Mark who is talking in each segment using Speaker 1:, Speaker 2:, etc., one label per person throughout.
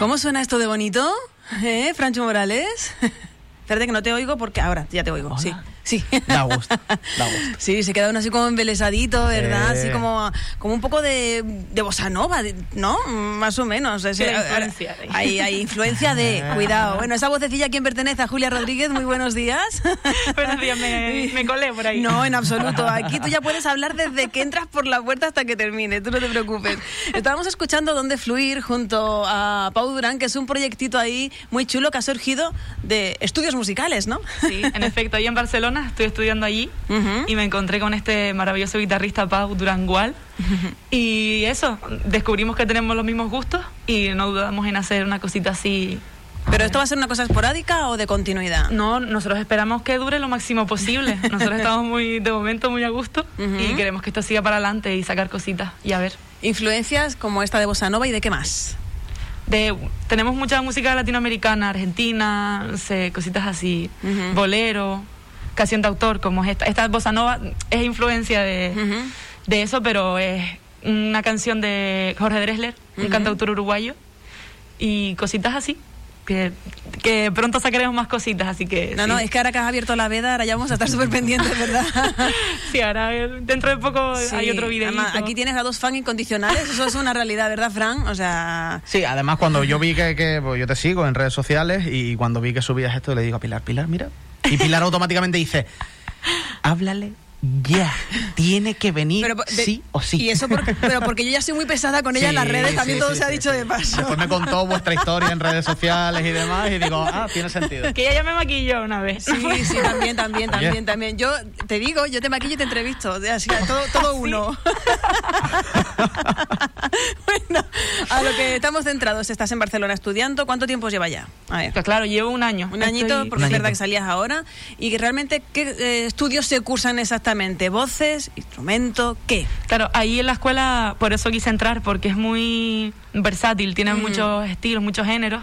Speaker 1: ¿Cómo suena esto de bonito? ¿Eh, Francho Morales? Espérate que no te oigo porque ahora ya te oigo. Sí. Sí.
Speaker 2: Da gusto, da gusto.
Speaker 1: Sí, se queda uno así como embelesadito, ¿verdad?
Speaker 2: Eh.
Speaker 1: Así como, como un poco de, de bossa nova, ¿no? Más o menos. Es-
Speaker 3: Tiene influencia de-
Speaker 1: hay, hay influencia de, cuidado. Bueno, esa vocecilla a quién pertenece, a Julia Rodríguez, muy buenos días.
Speaker 3: Buenos días, me, me colé por ahí.
Speaker 1: No, en absoluto. Aquí tú ya puedes hablar desde que entras por la puerta hasta que termine, tú no te preocupes. Estábamos escuchando Dónde Fluir junto a Pau Durán, que es un proyectito ahí muy chulo que ha surgido de estudios musicales, ¿no?
Speaker 3: Sí, en efecto, ahí en Barcelona estoy estudiando allí y me encontré con este maravilloso guitarrista Pau Durangual. Y eso, descubrimos que tenemos los mismos gustos y no dudamos en hacer una cosita así.
Speaker 1: ¿Pero esto va a ser una cosa esporádica o de continuidad?
Speaker 3: No, nosotros esperamos que dure lo máximo posible. Nosotros estamos muy, de momento, muy a gusto y queremos que esto siga para adelante y sacar cositas y a ver.
Speaker 1: Influencias como esta de Bossa Nova y de qué más.
Speaker 3: De, tenemos mucha música latinoamericana, argentina, no sé, cositas así, bolero, canción de autor, como es esta. Esta bossa nova es influencia de,
Speaker 1: Ujú.
Speaker 3: de eso, pero es una canción de Jorge Dressler, un
Speaker 1: Ujú.
Speaker 3: cantautor uruguayo, y cositas así, que, que pronto sacaremos más cositas, así que...
Speaker 1: No,
Speaker 3: sí.
Speaker 1: no, es que ahora que has abierto la veda, ahora ya vamos a estar súper pendientes, ¿verdad?
Speaker 3: Sí, ahora dentro de poco hay
Speaker 1: Sí,
Speaker 3: otro video.
Speaker 1: aquí tienes a dos fans incondicionales, eso es una realidad, ¿verdad, Fran? O sea...
Speaker 2: Sí, además cuando yo vi que, que, pues, yo te sigo en redes sociales y cuando vi que subías esto le digo a Pilar, Pilar, mira. Y Pilar automáticamente dice, háblale ya, tiene que venir
Speaker 1: Pero, de-
Speaker 2: sí o sí.
Speaker 1: Y eso por- pero porque yo ya soy muy pesada con ella en las
Speaker 2: Sí,
Speaker 1: redes, también
Speaker 2: sí,
Speaker 1: todo
Speaker 2: sí,
Speaker 1: se ha
Speaker 2: sí,
Speaker 1: dicho
Speaker 2: sí.
Speaker 1: de paso.
Speaker 2: Después me contó vuestra historia en redes sociales y demás y digo, ah, tiene sentido.
Speaker 3: Que ella ya me maquilló una vez.
Speaker 1: Sí, sí, también, también,
Speaker 2: Oye.
Speaker 1: también, también. Yo te digo, yo te maquillo y te entrevisto. así, todo, todo uno. bueno, a lo que estamos centrados, estás en Barcelona estudiando. ¿Cuánto tiempo lleva ya? A ver.
Speaker 3: Pues claro, llevo un año.
Speaker 1: Un añito,
Speaker 3: Estoy-
Speaker 1: porque es verdad que salías ahora. ¿Y que realmente qué eh, estudios se cursan exactamente? ¿Voces? ¿Instrumento? ¿Qué?
Speaker 3: Claro, ahí en la escuela, por eso quise entrar, porque es muy versátil, tiene
Speaker 1: Mm.
Speaker 3: muchos estilos, muchos géneros.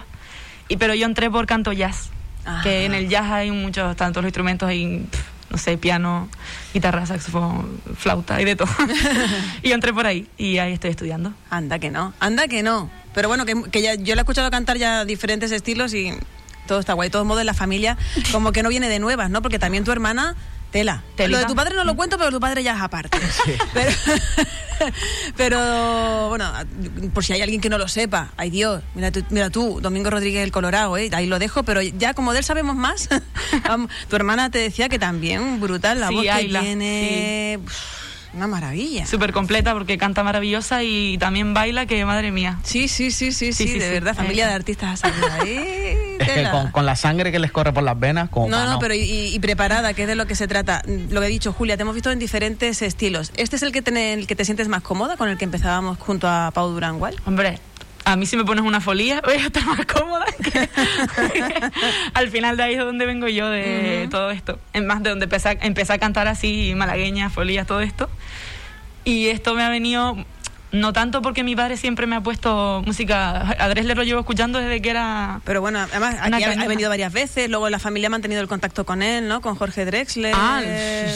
Speaker 3: Y, pero yo entré por canto jazz,
Speaker 1: Ah.
Speaker 3: que en el jazz hay muchos, tantos los instrumentos, hay, no sé, piano, guitarra, saxofón, flauta y de todo. y yo entré por ahí y ahí estoy estudiando.
Speaker 1: Anda que no, anda que no. Pero bueno, que, que ya, yo le he escuchado cantar ya diferentes estilos y todo está guay. De todos modos, la familia como que no viene de nuevas, ¿no? Porque también tu hermana, tela.
Speaker 3: Telita.
Speaker 1: Lo de tu padre no lo cuento, pero tu padre ya es aparte. Pero, pero, bueno, por si hay alguien que no lo sepa, ay Dios, mira tú, mira tú Domingo Rodríguez el Colorado, ¿eh? ahí lo dejo, pero ya como de él sabemos más, tu hermana te decía que también brutal la
Speaker 3: Sí,
Speaker 1: voz que
Speaker 3: Ayla,
Speaker 1: tiene, una maravilla.
Speaker 3: Súper completa porque canta maravillosa y también baila, que madre mía.
Speaker 1: Sí, sí, sí, sí, sí,
Speaker 3: Sí, sí,
Speaker 1: de
Speaker 3: sí.
Speaker 1: verdad, familia
Speaker 3: Eh.
Speaker 1: de artistas ahí.
Speaker 2: Es que con, con la sangre que les corre por las venas, como
Speaker 1: No, no, pero y, y preparada, que es de lo que se trata. Lo que he dicho, Julia, te hemos visto en diferentes estilos. ¿Este es el que, te, el que te sientes más cómoda, con el que empezábamos junto a Pau Durangual?
Speaker 3: Hombre, a mí si me pones una folía voy a estar más cómoda. que- Al final de ahí es donde vengo yo de todo esto. Es más, de donde empecé a, empecé a cantar así, malagueña, folías, todo esto. Y esto me ha venido, no tanto porque mi padre siempre me ha puesto música, a Dressler lo llevo escuchando desde que era...
Speaker 1: Pero bueno, además aquí ha, venido varias veces, luego la familia ha mantenido el contacto con él, ¿no? Con Jorge Drexler.
Speaker 3: Ah,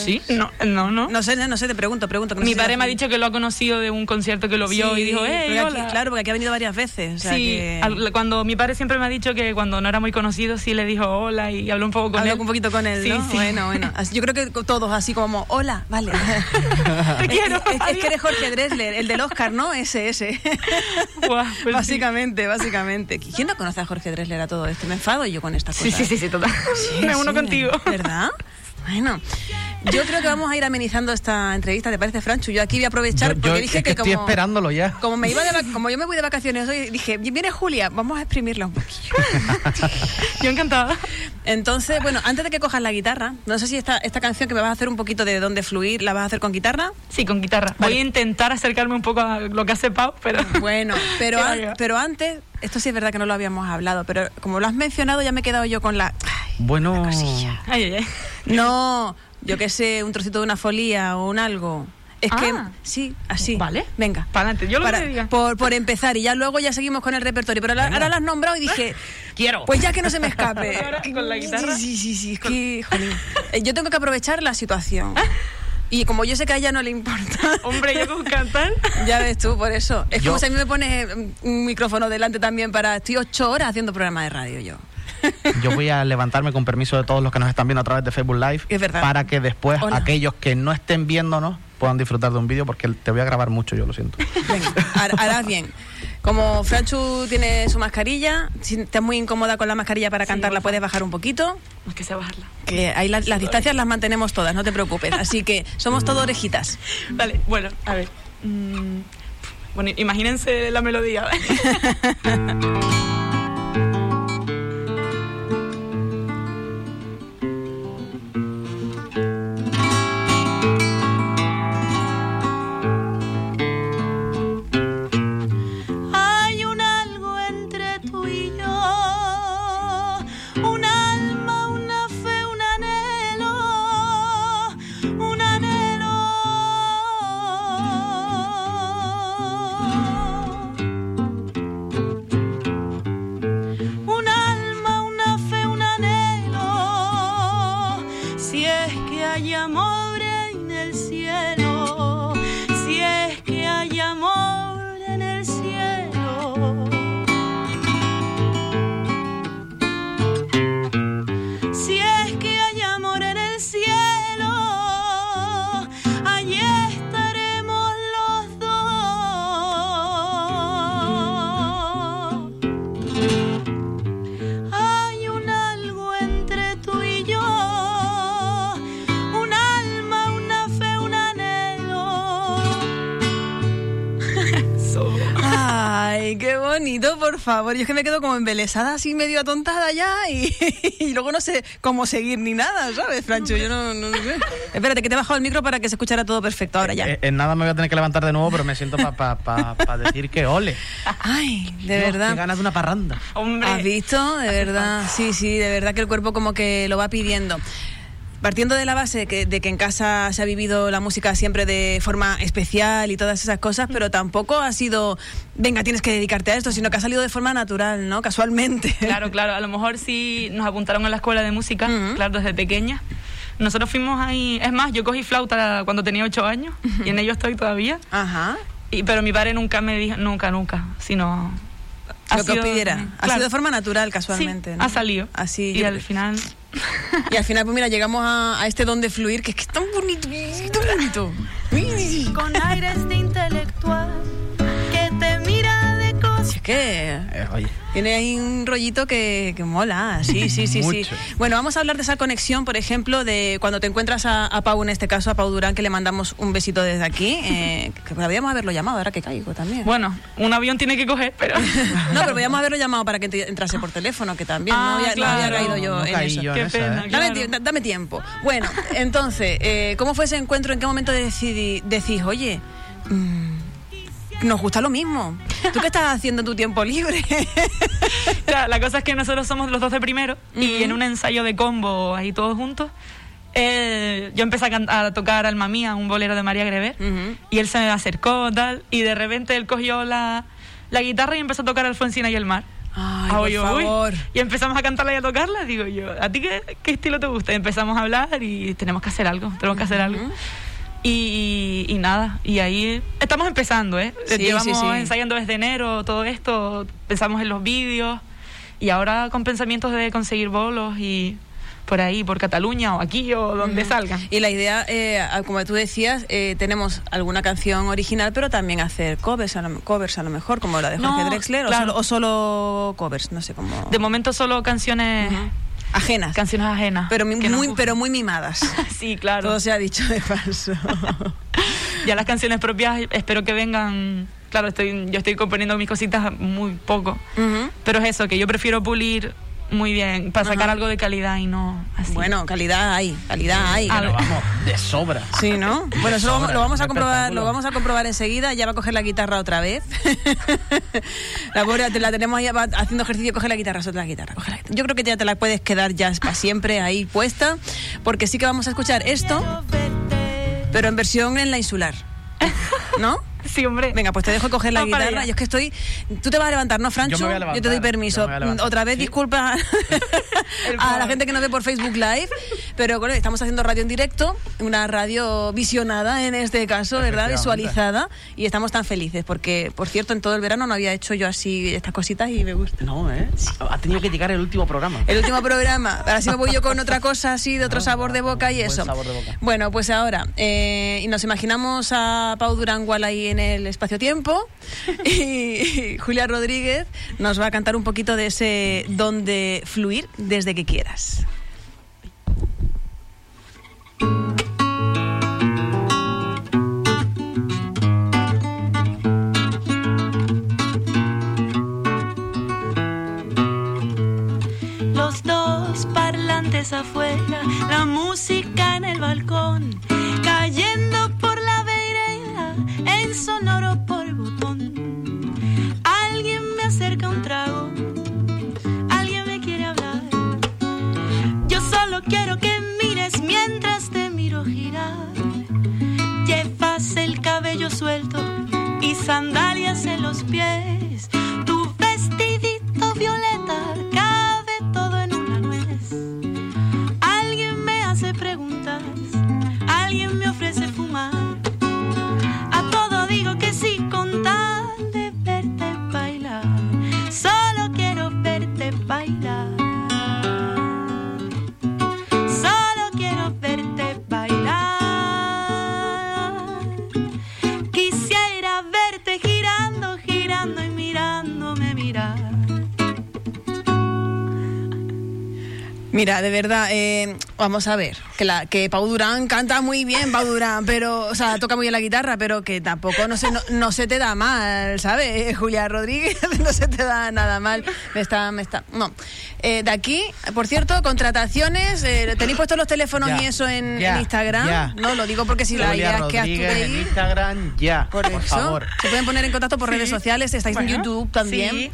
Speaker 3: sí, no, no, no.
Speaker 1: No sé, no sé, te pregunto, pregunto. no
Speaker 3: mi padre me ha dicho que lo ha conocido de un concierto que lo vio
Speaker 1: Sí,
Speaker 3: y dijo, ¡eh, hola!
Speaker 1: Claro, porque aquí ha venido varias veces. o sea
Speaker 3: sí,
Speaker 1: que-
Speaker 3: al- cuando mi padre siempre me ha dicho que cuando no era muy conocido sí le dijo hola y habló un poco con
Speaker 1: Habló
Speaker 3: él.
Speaker 1: un poquito con él,
Speaker 3: Sí,
Speaker 1: ¿no?
Speaker 3: sí.
Speaker 1: Bueno, bueno. Yo creo que todos así como, hola, vale.
Speaker 3: Te quiero.
Speaker 1: Es, es- es que eres Jorge Dressler, el del Oscar, ¿no? Ese,
Speaker 3: pues sí.
Speaker 1: básicamente, básicamente. ¿Quién no conoce a Jorge Dressler a todo esto? Me enfado yo con estas
Speaker 3: Sí,
Speaker 1: cosas.
Speaker 3: sí, sí, sí, total.
Speaker 1: Sí,
Speaker 3: me uno
Speaker 1: sí,
Speaker 3: contigo.
Speaker 1: ¿Verdad? Bueno, yo creo que vamos a ir amenizando esta entrevista, ¿te parece, Franchu? Yo aquí voy a aprovechar
Speaker 2: Yo, yo
Speaker 1: porque dije
Speaker 2: es que,
Speaker 1: como...
Speaker 2: estoy esperándolo ya.
Speaker 1: Como, me iba de como yo me voy de vacaciones hoy, dije, viene Julia, vamos a exprimirla un poquillo.
Speaker 3: Yo encantada.
Speaker 1: Entonces, bueno, antes de que cojas la guitarra, no sé si esta, esta canción que me vas a hacer un poquito de dónde fluir, ¿la vas a hacer con guitarra?
Speaker 3: Sí, con guitarra.
Speaker 1: Vale.
Speaker 3: Voy a intentar acercarme un poco a lo que hace Pau, pero...
Speaker 1: Bueno, pero, an- pero antes, esto sí es verdad que no lo habíamos hablado, pero como lo has mencionado ya me he quedado yo con la... Ay,
Speaker 2: Bueno,
Speaker 3: Ay, ay, ay.
Speaker 1: no, yo qué sé, un trocito de una folía o un algo. Es que,
Speaker 3: Ah.
Speaker 1: sí, así.
Speaker 3: Vale.
Speaker 1: Venga.
Speaker 3: Para adelante, yo lo que diga.
Speaker 1: por, por empezar, y ya luego ya seguimos con el repertorio. Pero la- ahora lo has nombrado y dije,
Speaker 2: quiero.
Speaker 1: pues ya que no se me escape.
Speaker 3: Ahora, con la guitarra.
Speaker 1: Sí, sí, sí, que, jolín. Eh, Yo tengo que aprovechar la situación. Y como yo sé que a ella no le importa,
Speaker 3: Hombre, yo con cantar.
Speaker 1: ya ves tú, por eso. Es
Speaker 2: Yo-
Speaker 1: como si a mí me pones un micrófono delante también para... Estoy ocho horas haciendo programa de radio yo.
Speaker 2: Yo voy a levantarme con permiso de todos los que nos están viendo a través de Facebook Live
Speaker 1: Es verdad.
Speaker 2: para que después
Speaker 1: Hola.
Speaker 2: aquellos que no estén viéndonos puedan disfrutar de un vídeo porque te voy a grabar mucho, yo lo siento.
Speaker 1: Venga, har- harás bien. Como Franchu tiene su mascarilla, si estás muy incómoda con la mascarilla para
Speaker 3: Sí,
Speaker 1: cantar, la puedes bajar un poquito.
Speaker 3: Que sé bajarla.
Speaker 1: Que ahí la- las distancias las mantenemos todas, no te preocupes. Así que somos todo orejitas.
Speaker 3: Vale, bueno, a ver. Mm, bueno, imagínense la melodía.
Speaker 1: por favor. Yo es que me quedo como embelesada, así medio atontada ya y, y luego no sé cómo seguir ni nada, ¿sabes, Francho? Yo no, no sé. Espérate, que te he bajado el micro para que se escuchara todo perfecto ahora ya.
Speaker 2: Eh, en nada me voy a tener que levantar de nuevo, pero me siento para decir que ole.
Speaker 1: Ay, de
Speaker 2: Dios,
Speaker 1: verdad.
Speaker 2: Qué ganas de una parranda.
Speaker 3: Hombre.
Speaker 1: ¿Has visto? De verdad. Sí, sí, de verdad que el cuerpo como que lo va pidiendo. Partiendo de la base que- de que en casa se ha vivido la música siempre de forma especial y todas esas cosas, pero tampoco ha sido, venga, tienes que dedicarte a esto, sino que ha salido de forma natural, ¿no? Casualmente.
Speaker 3: Claro, claro. A lo mejor sí nos apuntaron a la escuela de música, claro, desde pequeña. Nosotros fuimos ahí. Es más, yo cogí flauta cuando tenía ocho años y en ello estoy todavía.
Speaker 1: Ajá.
Speaker 3: Y, pero mi padre nunca me dijo, nunca, nunca, sino. Ha
Speaker 1: Lo que os
Speaker 3: sido-
Speaker 1: pidiera. Ha sido de forma natural, casualmente.
Speaker 3: Sí,
Speaker 1: ¿no?
Speaker 3: ha salido.
Speaker 1: Así.
Speaker 3: Y al final.
Speaker 1: y al final, pues mira, llegamos a, a este don de fluir, que es que es tan bonito, tan bonito.
Speaker 4: Con aires
Speaker 1: es que
Speaker 2: Eh, oye,
Speaker 1: Tiene ahí un rollito que, que mola, sí, sí, sí, sí. Bueno, vamos a hablar de esa conexión, por ejemplo, de cuando te encuentras a, a Pau, en este caso a Pau Durán, que le mandamos un besito desde aquí, eh, que podríamos haberlo llamado, ahora que caigo también.
Speaker 3: Bueno, un avión tiene que coger, pero.
Speaker 1: No, pero podríamos haberlo llamado para que te- entrase por teléfono, que también no,
Speaker 3: Ah,
Speaker 1: había, no había
Speaker 3: claro.
Speaker 1: caído yo
Speaker 2: no
Speaker 1: en eso.
Speaker 2: yo
Speaker 3: Qué
Speaker 2: esa,
Speaker 3: pena,
Speaker 2: ¿eh?
Speaker 1: Dame,
Speaker 3: Claro.
Speaker 1: tiempo. Bueno, entonces, eh, ¿cómo fue ese encuentro? ¿En qué momento decidí, decís, oye, mm, nos gusta lo mismo? ¿Tú qué estás haciendo en tu tiempo libre?
Speaker 3: Claro, la cosa es que nosotros somos los dos de primero y en un ensayo de combo ahí todos juntos, él- yo empecé a, a tocar Alma Mía, un bolero de María Grever,
Speaker 1: Ujú.
Speaker 3: y él se me acercó tal, y de repente él cogió la, la guitarra y empezó a tocar Alfonsina y el mar.
Speaker 1: Ay,
Speaker 3: Ah,
Speaker 1: por
Speaker 3: yo, uy.
Speaker 1: favor.
Speaker 3: Y empezamos a cantarla y a tocarla, digo yo, ¿a ti qué, qué estilo te gusta? Y empezamos a hablar y tenemos que hacer algo, tenemos que hacer algo. Y, y nada, y ahí estamos empezando, ¿eh?
Speaker 1: Sí,
Speaker 3: Llevamos
Speaker 1: sí, sí.
Speaker 3: ensayando desde enero todo esto, pensamos en los vídeos y ahora con pensamientos de conseguir bolos y por ahí, por Cataluña o aquí o donde salgan.
Speaker 1: Y la idea, eh, como tú decías, eh, tenemos alguna canción original, pero también hacer covers a lo, covers a lo mejor, como la de Jorge
Speaker 3: No,
Speaker 1: Drexler,
Speaker 3: claro.
Speaker 1: o, solo, o solo covers, no sé cómo.
Speaker 3: De momento solo canciones,
Speaker 1: ajenas.
Speaker 3: canciones ajenas.
Speaker 1: pero muy, muy- pero muy mimadas.
Speaker 3: Sí, claro.
Speaker 1: Todo se ha dicho de paso.
Speaker 3: Ya las canciones propias espero que vengan. Claro, estoy, yo estoy componiendo mis cositas muy poco. Pero es eso, que yo prefiero pulir muy bien para sacar
Speaker 1: Ajá.
Speaker 3: algo de calidad y no así.
Speaker 1: Bueno, calidad hay, calidad hay.
Speaker 3: Ver.
Speaker 2: vamos, de sobra.
Speaker 1: Sí, ¿no? Bueno, eso lo, vamos-
Speaker 2: sobra,
Speaker 1: lo vamos a comprobar, lo vamos a comprobar enseguida. Ya va a coger la guitarra otra vez. la pobre te la tenemos ahí va haciendo ejercicio, coge la guitarra, suelta la guitarra, coge la guitarra. Yo creo que ya te la puedes quedar ya para siempre ahí puesta, porque sí que vamos a escuchar esto, pero en versión en la insular. ¿No?
Speaker 3: Sí, hombre.
Speaker 1: Venga, pues te dejo coger la guitarra. Yo es que estoy. Tú te vas a levantar, ¿no, Francho?
Speaker 2: Yo me voy a levantar,
Speaker 1: te doy
Speaker 2: yo
Speaker 1: permiso. Otra vez,
Speaker 2: Sí.
Speaker 1: disculpa a la gente que nos ve por Facebook Live. Pero bueno, estamos haciendo radio en directo, una radio visionada en este caso, ¿verdad? Visualizada. Y estamos tan felices porque, por cierto, en todo el verano no había hecho yo así estas cositas y me gusta.
Speaker 2: No, ¿eh? Ha tenido que llegar el último programa.
Speaker 1: El último programa. Ahora sí me voy yo con otra cosa así, de otro
Speaker 2: No,
Speaker 1: sabor de boca y
Speaker 2: buen
Speaker 1: eso.
Speaker 2: sabor de boca.
Speaker 1: Bueno, pues ahora, eh, y nos imaginamos a Pau Durangual ahí en el espacio-tiempo y Julia Rodríguez nos va a cantar un poquito de ese don de fluir desde que quieras.
Speaker 4: Los dos parlantes afuera, la música en el balcón, quiero que mires mientras te miro girar. Llevas el cabello suelto y sandalias en los pies.
Speaker 1: Mira, de verdad, eh, vamos a ver, que, la, que Pau Durán canta muy bien, Pau Durán, pero, o sea, toca muy bien la guitarra, pero que tampoco no se, no, no se te da mal, ¿sabes? Julia Rodríguez no se te da nada mal. Me está, me está, no. Eh, de aquí, por cierto, contrataciones, eh, ¿tenéis puestos los teléfonos
Speaker 2: Ya,
Speaker 1: y eso en,
Speaker 2: ya,
Speaker 1: en Instagram?
Speaker 2: ya.
Speaker 1: No, lo digo porque si la
Speaker 2: Julia
Speaker 1: idea es que
Speaker 2: en
Speaker 1: actuéis.
Speaker 2: Instagram, ya,
Speaker 1: Por,
Speaker 2: por,
Speaker 1: eso,
Speaker 2: favor.
Speaker 1: se pueden poner en contacto por redes sociales, estáis en YouTube también.
Speaker 3: sí.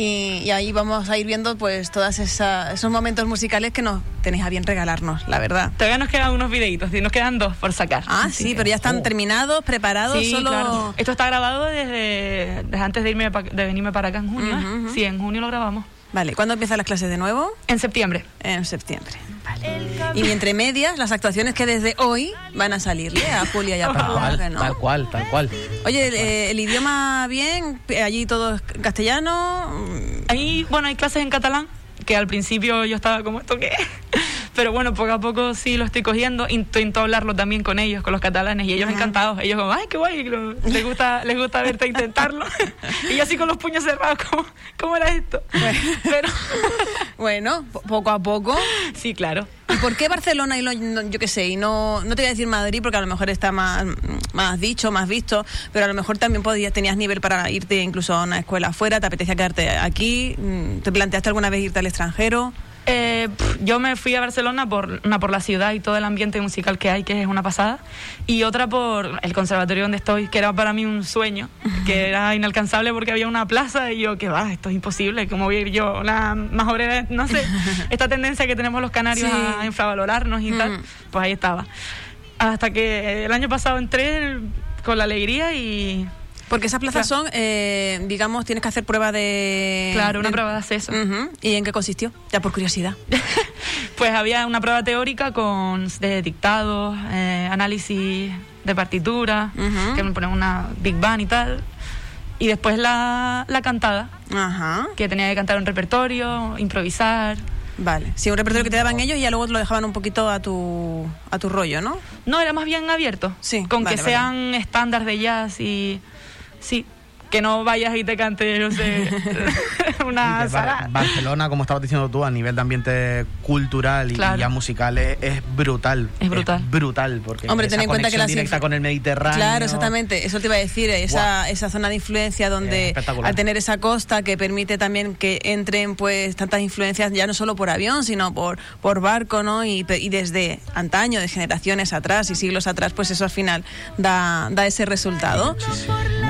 Speaker 1: Y, y ahí vamos a ir viendo pues todos esos momentos musicales que nos tenéis a bien regalarnos, la verdad.
Speaker 3: Todavía nos quedan unos videitos, y nos quedan dos por sacar.
Speaker 1: Ah, sí, pero ya están
Speaker 2: Oh.
Speaker 1: terminados, preparados,
Speaker 3: Sí,
Speaker 1: solo...
Speaker 3: claro. Esto está grabado desde, desde antes de irme pa- de venirme para acá en junio. Sí, en junio lo grabamos.
Speaker 1: Vale, ¿cuándo empiezan las clases de nuevo?
Speaker 3: En septiembre.
Speaker 1: En septiembre. Y entre medias, las actuaciones que desde hoy van a salirle a Julia y a
Speaker 2: Tal
Speaker 1: Pau,
Speaker 2: cual,
Speaker 1: que no.
Speaker 2: tal cual, tal cual.
Speaker 1: Oye, el, eh, el idioma bien, allí todo es castellano. mm,
Speaker 3: Ahí, bueno, hay clases en catalán, que al principio yo estaba como, ¿esto qué? Pero bueno, poco a poco sí lo estoy cogiendo. Intento hablarlo también con ellos, con los catalanes, y ellos encantados. Ellos como, ay, qué guay, les gusta, les gusta verte intentarlo. y yo así con los puños cerrados, como, ¿cómo era esto? Pero
Speaker 1: Bueno, po- poco a poco.
Speaker 3: sí, claro.
Speaker 1: ¿Y por qué Barcelona y lo- yo qué sé, y no, no te voy a decir Madrid porque a lo mejor está más, más dicho, más visto, pero a lo mejor también podías, tenías nivel para irte incluso a una escuela afuera, te apetecía quedarte aquí, Mm, te planteaste alguna vez irte al extranjero.
Speaker 3: Eh, yo me fui a Barcelona por una por la ciudad y todo el ambiente musical que hay, que es una pasada, y otra por el conservatorio donde estoy, que era para mí un sueño, que era inalcanzable porque había una plaza y yo, que va, esto es imposible, ¿cómo voy a ir yo? La más obrera, no sé, esta tendencia que tenemos los canarios
Speaker 1: Sí.
Speaker 3: a infravalorarnos y tal,
Speaker 1: Mm.
Speaker 3: pues ahí estaba. Hasta que el año pasado entré con la alegría y...
Speaker 1: Porque esas plazas son, eh, digamos, tienes que hacer prueba de...
Speaker 3: Claro, una
Speaker 1: de-
Speaker 3: prueba de acceso.
Speaker 1: Ujú. ¿Y en qué consistió? Ya por curiosidad.
Speaker 3: Pues había una prueba teórica con de dictados, eh, análisis de partitura, que me ponen una Big Bang y tal. Y después la, la cantada,
Speaker 1: Ajá.
Speaker 3: que tenía que cantar un repertorio, improvisar.
Speaker 1: Vale. Sí, un repertorio que te daban ellos y ya luego lo dejaban un poquito a tu, a tu rollo, ¿no?
Speaker 3: No, era más bien abierto.
Speaker 1: Sí,
Speaker 3: Con
Speaker 1: vale,
Speaker 3: que
Speaker 1: vale.
Speaker 3: sean estándares de jazz y. Sí. Que no vayas y te cantes, no sé, una sala.
Speaker 2: Barcelona, como estabas diciendo tú, a nivel de ambiente cultural y
Speaker 3: Claro.
Speaker 2: ya musical es, es brutal.
Speaker 3: Es brutal.
Speaker 2: brutal, porque
Speaker 1: Hombre,
Speaker 2: esa
Speaker 1: ten en cuenta que la
Speaker 2: directa con el Mediterráneo.
Speaker 1: Claro, exactamente. Eso te iba a decir, esa, esa zona de influencia donde al tener esa costa que permite también que entren pues tantas influencias ya no solo por avión, sino por, por barco, ¿no? Y, desde antaño, de generaciones atrás y siglos atrás, pues eso al final da, da ese resultado.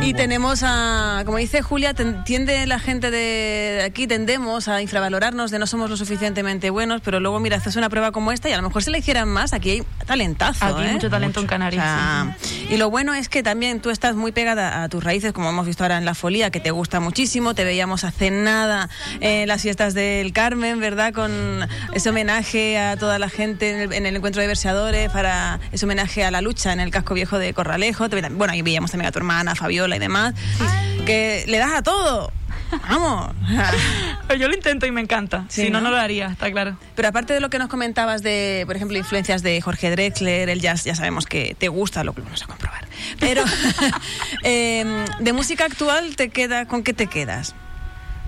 Speaker 1: Y tenemos a, como dice Julia, tiende la gente de aquí, tendemos a infravalorarnos de no somos lo suficientemente buenos, pero luego, mira, haces una prueba como esta y a lo mejor si la hicieran más, aquí hay talentazo.
Speaker 3: Aquí hay
Speaker 1: ¿eh?
Speaker 3: mucho talento en
Speaker 1: O
Speaker 3: Canarias.
Speaker 1: y lo bueno es que también tú estás muy pegada a tus raíces, como hemos visto ahora en la folía, que te gusta muchísimo. Te veíamos hace nada en las fiestas del Carmen, ¿verdad? Con ese homenaje a toda la gente en el, en el encuentro de verseadores, para ese homenaje a la lucha en el casco viejo de Corralejo. Bueno, ahí veíamos también a tu hermana, Fabiola y demás, le das a todo. Vamos.
Speaker 3: Yo lo intento y me encanta.
Speaker 1: Sí,
Speaker 3: si no,
Speaker 1: ¿no?
Speaker 3: no lo haría, está claro.
Speaker 1: Pero aparte de lo que nos comentabas de, por ejemplo, influencias de Jorge Drexler, el jazz, ya sabemos que te gusta, lo que vamos a comprobar. Pero eh, de música actual, te queda, ¿con qué te quedas?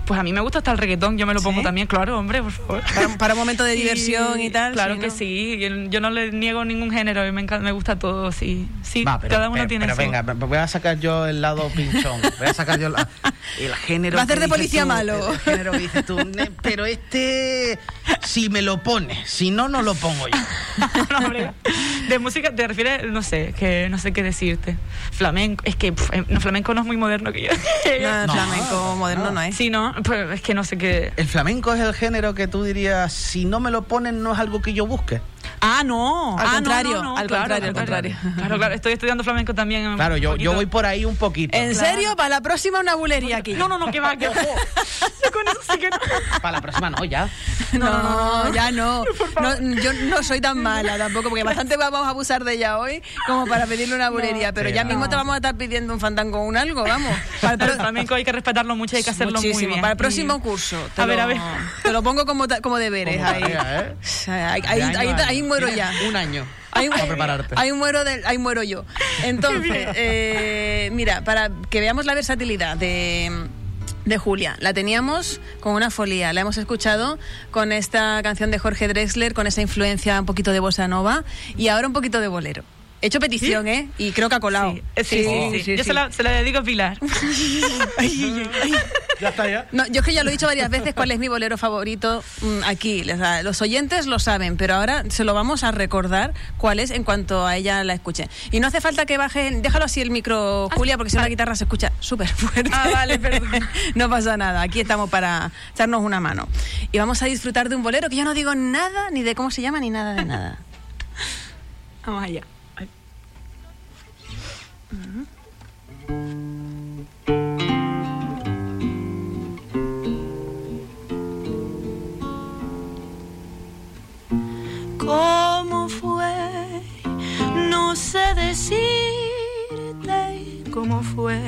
Speaker 3: Pues a mí me gusta hasta el reggaetón, yo me lo pongo
Speaker 1: ¿Sí?
Speaker 3: también, claro, hombre, por favor.
Speaker 1: Para, para un momento de
Speaker 3: Sí,
Speaker 1: diversión y tal.
Speaker 3: Claro
Speaker 1: sí,
Speaker 3: que
Speaker 1: ¿no?
Speaker 3: sí, yo, yo no le niego ningún género y me, encanta, me gusta todo, sí. Sí,
Speaker 2: Va, pero,
Speaker 3: cada uno
Speaker 2: pero-
Speaker 3: tiene
Speaker 2: pero
Speaker 3: su...
Speaker 2: venga, voy a sacar yo el lado pinchón. Voy a sacar yo la- el género.
Speaker 1: Va a
Speaker 2: que
Speaker 1: de policía
Speaker 2: tú,
Speaker 1: malo.
Speaker 2: El género que dices tú, "Ne- pero este, si me lo pones, si no, no lo pongo yo.
Speaker 3: No, hombre, de música te refieres, no sé, que no sé qué decirte. Flamenco, es que eh, no, flamenco no es muy moderno que yo.
Speaker 1: No,
Speaker 2: No,
Speaker 1: flamenco moderno no,
Speaker 2: no.
Speaker 1: es.
Speaker 3: Sí, no, pues es que no sé qué.
Speaker 2: El flamenco es el género que tú dirías, si no me lo ponen, no es algo que yo busque.
Speaker 3: Ah, no.
Speaker 1: Al
Speaker 3: ah,
Speaker 1: contrario,
Speaker 3: no, no,
Speaker 1: al
Speaker 3: claro,
Speaker 1: contrario, al contrario.
Speaker 3: Claro, claro, estoy estudiando flamenco también.
Speaker 2: Claro, yo, yo voy por ahí un poquito.
Speaker 1: ¿En serio? Para la próxima una bulería aquí.
Speaker 3: No, no, no, que va, que va. Yo con eso sí que no.
Speaker 2: Para la próxima, no, ya.
Speaker 1: No, ya no. no. Yo no soy tan mala tampoco, porque bastante vamos a abusar de ella hoy como para pedirle una bulería. pero
Speaker 2: Sí,
Speaker 1: ya
Speaker 2: no.
Speaker 1: mismo te vamos a estar pidiendo un fandango o un algo, vamos. Para el
Speaker 3: Pero
Speaker 1: pro-
Speaker 3: el flamenco hay que respetarlo mucho, hay que hacerlo muy
Speaker 1: Muchísimo.
Speaker 3: bien.
Speaker 1: Para el próximo
Speaker 3: Y-
Speaker 1: curso. Te
Speaker 3: A ver, a ver.
Speaker 1: Te lo pongo como, ta- como deberes
Speaker 2: Como tarea, ¿eh?
Speaker 1: Ahí muero ya.
Speaker 2: Un año.
Speaker 1: Ahí,
Speaker 2: para prepararte.
Speaker 1: ahí muero, del- ahí muero yo. Entonces, eh, mira, para que veamos la versatilidad de, de Julia, la teníamos con una folía, la hemos escuchado con esta canción de Jorge Drexler, con esa influencia un poquito de bossa nova y ahora un poquito de bolero. He hecho petición, ¿eh? Y creo que ha colado.
Speaker 3: Sí, eh, sí, sí, sí. Yo Se, la, se la dedico a Pilar.
Speaker 2: Ya está, ya.
Speaker 1: No, yo es que ya lo he dicho varias veces cuál es mi bolero favorito mm, aquí. O sea, los oyentes lo saben, pero ahora se lo vamos a recordar cuál es en cuanto a ella la escuche. Y no hace falta que baje, déjalo así el micro, Julia, porque si no la guitarra se escucha súper fuerte.
Speaker 3: Ah, vale, perdón.
Speaker 1: no pasa nada, aquí estamos para echarnos una mano. Y vamos a disfrutar de un bolero que yo no digo nada, ni de cómo se llama, ni nada de nada.
Speaker 3: Vamos allá.
Speaker 4: Decirte cómo fue,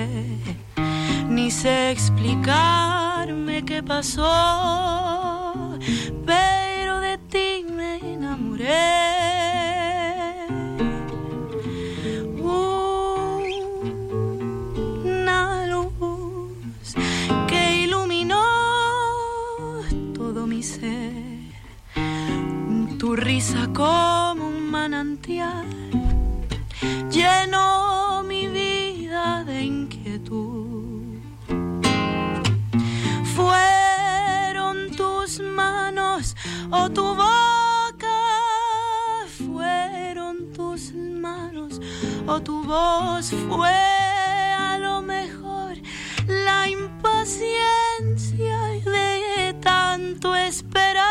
Speaker 4: ni sé explicarme qué pasó, pero de ti me enamoré. Una luz que iluminó todo mi ser tu risa como un manantial fue a lo mejor la impaciencia de tanto esperar.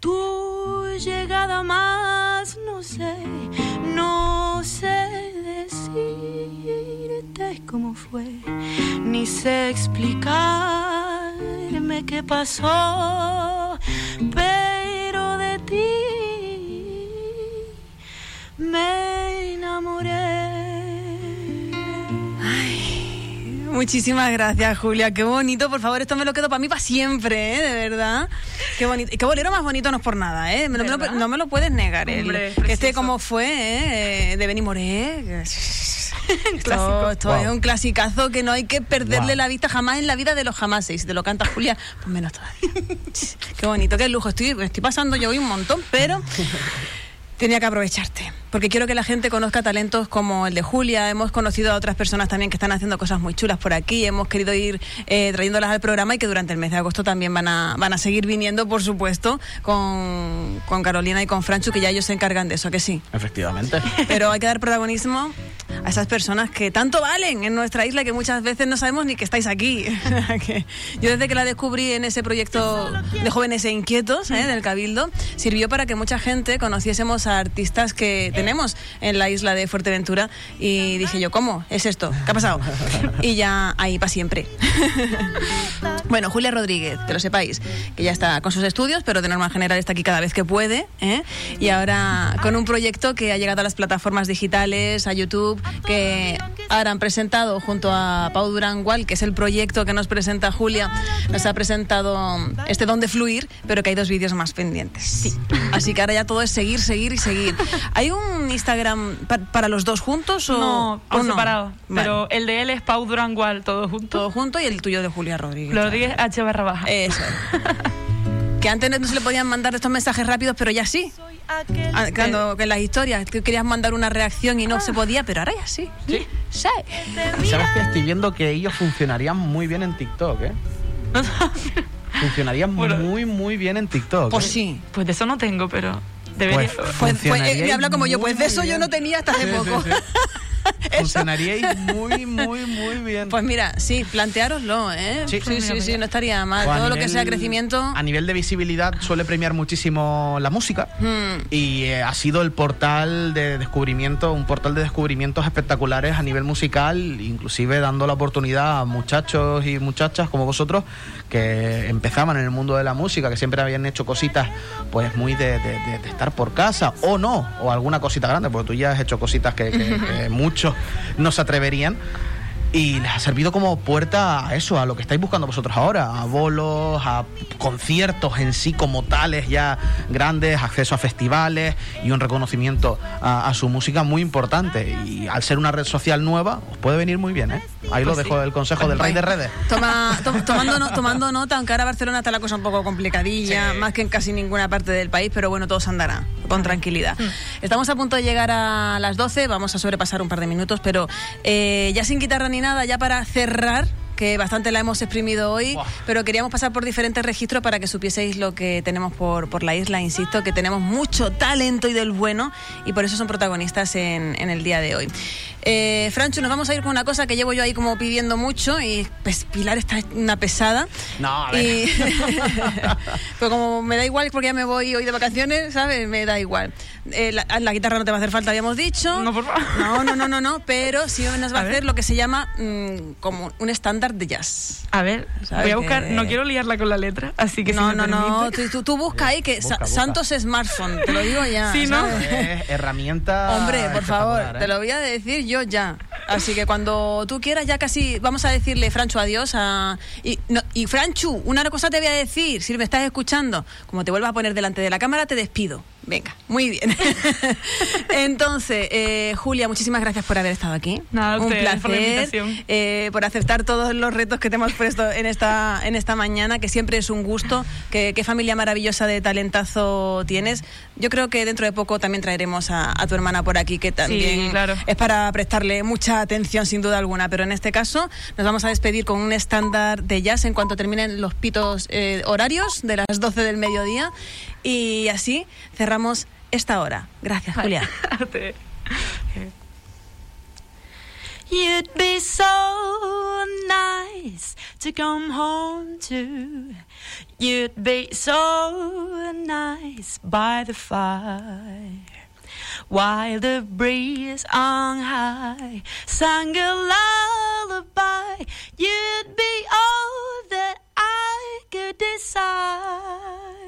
Speaker 4: Tu llegada más no sé, no sé decirte cómo fue, ni sé explicarme qué pasó, me enamoré.
Speaker 1: Muchísimas gracias, Julia. Qué bonito, por favor, esto me lo quedo para mí para siempre, ¿eh? De verdad. Qué bonito. Y qué bolero más bonito no es por nada, ¿eh? No me lo,
Speaker 3: ¿Verdad?
Speaker 1: no me lo puedes negar. el-
Speaker 3: Hombre,
Speaker 1: que este como fue, ¿eh? De Benny Moré. Esto,
Speaker 3: Clásico.
Speaker 1: esto
Speaker 2: Wow.
Speaker 1: es un clasicazo que no hay que perderle
Speaker 2: Wow.
Speaker 1: la vista jamás en la vida de los jamases. Si te lo canta Julia, pues menos todavía. qué bonito, qué lujo. Estoy, estoy pasando yo hoy un montón, pero tenía que aprovecharte. Porque quiero que la gente conozca talentos como el de Julia. Hemos conocido a otras personas también que están haciendo cosas muy chulas por aquí. Hemos querido ir eh, trayéndolas al programa y que durante el mes de agosto también van a, van a seguir viniendo, por supuesto, con, con Carolina y con Franchu, que ya ellos se encargan de eso, ¿a que sí.
Speaker 2: Efectivamente.
Speaker 1: Pero hay que dar protagonismo a esas personas que tanto valen en nuestra isla que muchas veces no sabemos ni que estáis aquí. Yo desde que la descubrí en ese proyecto de jóvenes e inquietos ¿eh? del Cabildo, sirvió para que mucha gente conociésemos a artistas que tenemos en la isla de Fuerteventura y dije yo, ¿cómo? ¿Es esto? ¿Qué ha pasado? Y ya ahí para siempre. Bueno, Julia Rodríguez, que lo sepáis, que ya está con sus estudios, pero de norma general está aquí cada vez que puede. ¿eh? Y ahora con un proyecto que ha llegado a las plataformas digitales, a YouTube, que ahora han presentado junto a Pau Durangual, que es el proyecto que nos presenta Julia, nos ha presentado este Don de Fluir, pero que hay dos vídeos más pendientes. Sí. Así que ahora ya todo es seguir, seguir y seguir. ¿Hay un Instagram pa- para los dos juntos o
Speaker 3: No, por
Speaker 1: o no?
Speaker 3: separado.
Speaker 1: Vale.
Speaker 3: Pero el de él es Pau Durangual, todo junto.
Speaker 1: todo junto y el tuyo de Julia Rodríguez.
Speaker 3: Rodríguez H barra baja.
Speaker 1: Eso. que antes no se le podían mandar estos mensajes rápidos, pero ya sí. Ah, Cuando que en las historias que querías mandar una reacción y no se podía, pero ahora ya sí.
Speaker 2: Sí.
Speaker 1: Sí.
Speaker 2: Sabes que estoy viendo que ellos funcionarían muy bien en TikTok, ¿eh? Funcionarían
Speaker 3: Bueno.
Speaker 2: muy, muy bien en TikTok.
Speaker 1: Pues
Speaker 2: ¿eh?
Speaker 1: sí.
Speaker 3: Pues de eso no tengo, pero debería.
Speaker 2: Pues,
Speaker 1: Pues, pues, eh, me habla como yo, pues de eso yo no tenía hasta hace
Speaker 2: Sí, sí,
Speaker 1: poco.
Speaker 2: sí. Funcionaríais muy, muy, muy bien.
Speaker 1: Pues mira, sí, planteároslo, ¿eh?
Speaker 2: Sí.
Speaker 1: sí, sí, sí, no estaría mal.
Speaker 2: A
Speaker 1: Todo lo que sea crecimiento.
Speaker 2: A nivel de visibilidad suele premiar muchísimo la música.
Speaker 1: Mm.
Speaker 2: Y eh, ha sido el portal de descubrimiento, un portal de descubrimientos espectaculares a nivel musical, inclusive dando la oportunidad a muchachos y muchachas como vosotros que empezaban en el mundo de la música, que siempre habían hecho cositas pues muy de, de- de- de estar por casa, o no, o alguna cosita grande, porque tú ya has hecho cositas que, que- que muchos no se atreverían. Y les ha servido como puerta a eso, a lo que estáis buscando vosotros ahora, a bolos, a conciertos en sí como tales ya grandes, acceso a festivales y un reconocimiento a, a su música muy importante. Y al ser una red social nueva, os puede venir muy bien, ¿eh? Ahí lo
Speaker 3: Pues
Speaker 2: dejo
Speaker 3: sí.
Speaker 2: el consejo del rey de redes.
Speaker 1: Toma, to- tomando, no- tomando nota, aunque ahora Barcelona está la cosa un poco complicadilla,
Speaker 2: Sí.
Speaker 1: más que en casi ninguna parte del país, pero bueno, todo se andará con tranquilidad. Estamos a punto de llegar a las 12, vamos a sobrepasar un par de minutos, pero eh, ya sin guitarra ni nada, ya para cerrar que bastante la hemos exprimido hoy,
Speaker 2: Buah.
Speaker 1: pero queríamos pasar por diferentes registros para que supieseis lo que tenemos por, por la isla. Insisto, que tenemos mucho talento y del bueno, y por eso son protagonistas en, en el día de hoy. Eh, Francho, nos vamos a ir con una cosa que llevo yo ahí como pidiendo mucho, y pues Pilar está una pesada.
Speaker 2: No, a ver.
Speaker 1: Y- pero como me da igual porque ya me voy hoy de vacaciones, ¿sabes? Me da igual. Eh, la, la guitarra no te va a hacer falta, habíamos dicho.
Speaker 3: No, por favor.
Speaker 1: No, no, no, no, no, pero sí nos va a,
Speaker 3: A ver.
Speaker 1: hacer lo que se llama mm, como un estándar de jazz.
Speaker 3: A ver,
Speaker 1: ¿Sabes
Speaker 3: voy a buscar.
Speaker 1: que-
Speaker 3: No quiero liarla con la letra, así que
Speaker 1: no, no, no, tú, tú- tú busca ahí que
Speaker 2: Busca,
Speaker 1: Sa-
Speaker 2: busca.
Speaker 1: Santos Smartphone, te lo digo ya.
Speaker 3: Sí, ¿no?
Speaker 2: herramienta.
Speaker 1: Hombre, por favor,
Speaker 2: ¿eh?
Speaker 1: te lo voy a decir yo ya. Así que cuando tú quieras, ya casi vamos a decirle Franchu adiós. A, y, no, y Franchu, una cosa te voy a decir, si me estás escuchando, como te vuelvas a poner delante de la cámara, te despido. Venga, muy bien. Entonces, eh, Julia, muchísimas gracias por haber estado aquí.
Speaker 3: Nada,
Speaker 1: Un
Speaker 3: ustedes
Speaker 1: placer
Speaker 3: por la invitación.
Speaker 1: eh, por aceptar todos los retos que te hemos puesto en esta, en esta mañana, que siempre es un gusto. Que, qué familia maravillosa de talentazo tienes. Yo creo que dentro de poco también traeremos a, a tu hermana por aquí, que también
Speaker 3: claro.
Speaker 1: es para prestarle mucha atención, sin duda alguna. Pero en este caso, nos vamos a despedir con un estándar de jazz en cuanto terminen los pitos eh, horarios de las 12 del mediodía. Y así cerramos esta hora. Gracias, Julia.
Speaker 3: Eh.
Speaker 4: You'd be so nice to come home to. You'd be so nice by the fire. While the breeze on high sang a lullaby, you'd be all that I could desire.